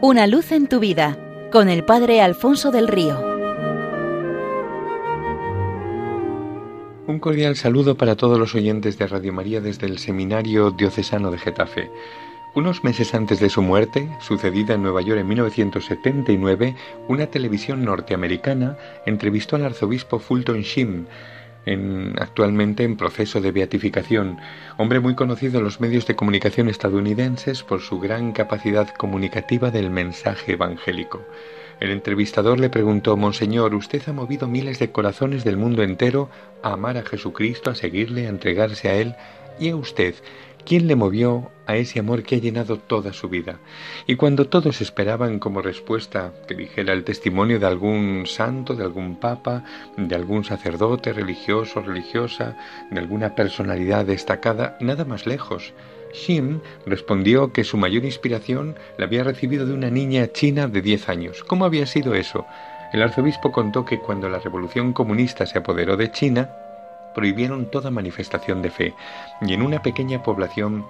Una luz en tu vida con el Padre Alfonso del Río. Un cordial saludo para todos los oyentes de Radio María desde el Seminario Diocesano de Getafe. Unos meses antes de su muerte, sucedida en Nueva York en 1979, una televisión norteamericana entrevistó al arzobispo Fulton Sheen, actualmente en proceso de beatificación, hombre muy conocido en los medios de comunicación estadounidenses por su gran capacidad comunicativa del mensaje evangélico. El entrevistador le preguntó, Monseñor, usted ha movido miles de corazones del mundo entero a amar a Jesucristo, a seguirle, a entregarse a Él, y a usted, ¿Quién le movió a ese amor que ha llenado toda su vida? Y cuando todos esperaban como respuesta que dijera el testimonio de algún santo, de algún papa, de algún sacerdote religioso, religiosa, de alguna personalidad destacada, nada más lejos. Shim respondió que su mayor inspiración la había recibido de una niña china de 10 años. ¿Cómo había sido eso? El arzobispo contó que cuando la revolución comunista se apoderó de China, prohibieron toda manifestación de fe, y en una pequeña población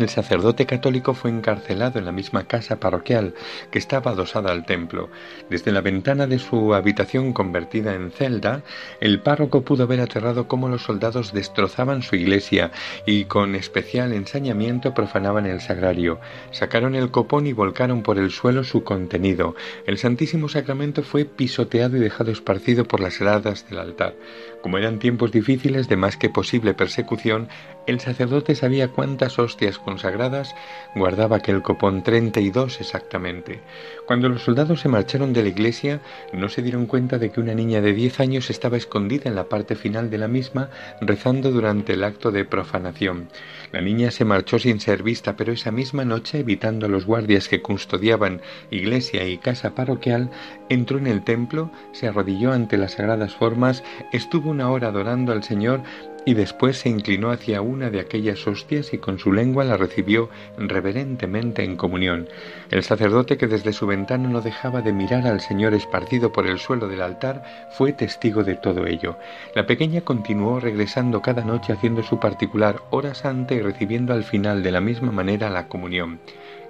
el sacerdote católico fue encarcelado en la misma casa parroquial que estaba adosada al templo. Desde la ventana de su habitación convertida en celda, el párroco pudo ver aterrado cómo los soldados destrozaban su iglesia y con especial ensañamiento profanaban el sagrario. Sacaron el copón y volcaron por el suelo su contenido. El Santísimo Sacramento fue pisoteado y dejado esparcido por las gradas del altar. Como eran tiempos difíciles de más que posible persecución, el sacerdote sabía cuántas hostias consagradas guardaba aquel copón, treinta y dos exactamente. Cuando los soldados se marcharon de la iglesia, no se dieron cuenta de que una niña de diez años estaba escondida en la parte final de la misma, rezando durante el acto de profanación. La niña se marchó sin ser vista, pero esa misma noche, evitando a los guardias que custodiaban iglesia y casa parroquial, entró en el templo, se arrodilló ante las sagradas formas, estuvo una hora adorando al Señor y después se inclinó hacia una de aquellas hostias y con su lengua la recibió reverentemente en comunión. El sacerdote que desde su ventana no dejaba de mirar al Señor esparcido por el suelo del altar fue testigo de todo ello. La pequeña continuó regresando cada noche haciendo su particular hora santa y recibiendo al final de la misma manera la comunión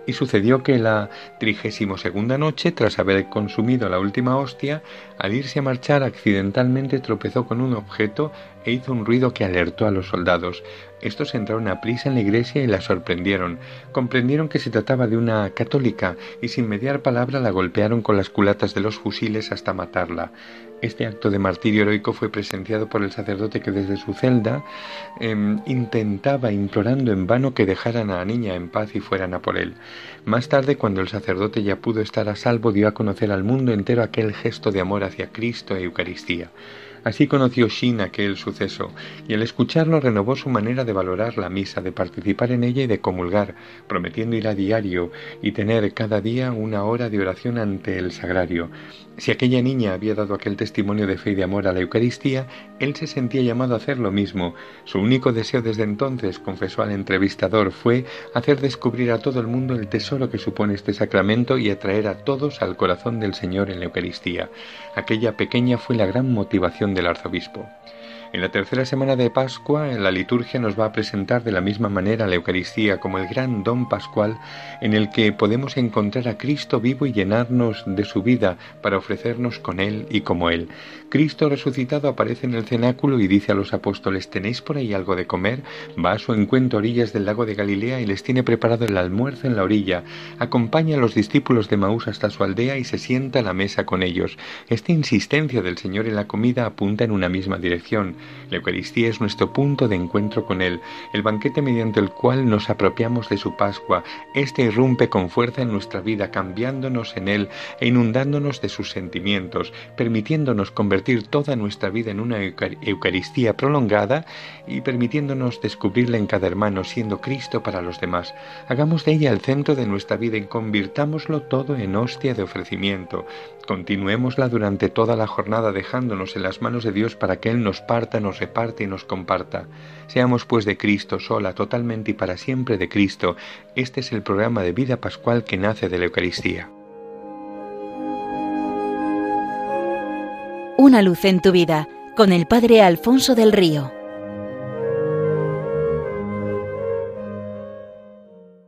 y sucedió que la trigésimo segunda noche, tras haber consumido la última hostia, al irse a marchar accidentalmente tropezó con un objeto e hizo un ruido que alertó a los soldados. Estos entraron a prisa en la iglesia y la sorprendieron. Comprendieron que se trataba de una católica y sin mediar palabra la golpearon con las culatas de los fusiles hasta matarla. Este acto de martirio heroico fue presenciado por el sacerdote que desde su celda em, intentaba, implorando en vano, que dejaran a la niña en paz y fueran a por él. Más tarde, cuando el sacerdote ya pudo estar a salvo, dio a conocer al mundo entero aquel gesto de amor hacia Cristo e Eucaristía. Así conoció Shin aquel suceso, y al escucharlo renovó su manera valorar la misa, de participar en ella y de comulgar, prometiendo ir a diario y tener cada día una hora de oración ante el sagrario. Si aquella niña había dado aquel testimonio de fe y de amor a la Eucaristía, él se sentía llamado a hacer lo mismo. Su único deseo desde entonces, confesó al entrevistador, fue hacer descubrir a todo el mundo el tesoro que supone este sacramento y atraer a todos al corazón del Señor en la Eucaristía. Aquella pequeña fue la gran motivación del arzobispo. En la tercera semana de Pascua, la liturgia nos va a presentar de la misma manera la Eucaristía como el gran don pascual en el que podemos encontrar a Cristo vivo y llenarnos de su vida para ofrecernos con Él y como Él. Cristo resucitado aparece en el cenáculo y dice a los apóstoles, ¿tenéis por ahí algo de comer? Va a su encuentro a orillas del lago de Galilea y les tiene preparado el almuerzo en la orilla. Acompaña a los discípulos de Maús hasta su aldea y se sienta a la mesa con ellos. Esta insistencia del Señor en la comida apunta en una misma dirección. La Eucaristía es nuestro punto de encuentro con Él, el banquete mediante el cual nos apropiamos de su Pascua. Este irrumpe con fuerza en nuestra vida, cambiándonos en Él e inundándonos de sus sentimientos, permitiéndonos convertir toda nuestra vida en una Eucaristía prolongada y permitiéndonos descubrirla en cada hermano, siendo Cristo para los demás. Hagamos de ella el centro de nuestra vida y convirtámoslo todo en hostia de ofrecimiento. Continuémosla durante toda la jornada dejándonos en las manos de Dios para que Él nos nos reparte y nos comparta. Seamos pues de Cristo sola, totalmente y para siempre de Cristo. Este es el programa de vida pascual que nace de la Eucaristía. Una luz en tu vida con el Padre Alfonso del Río.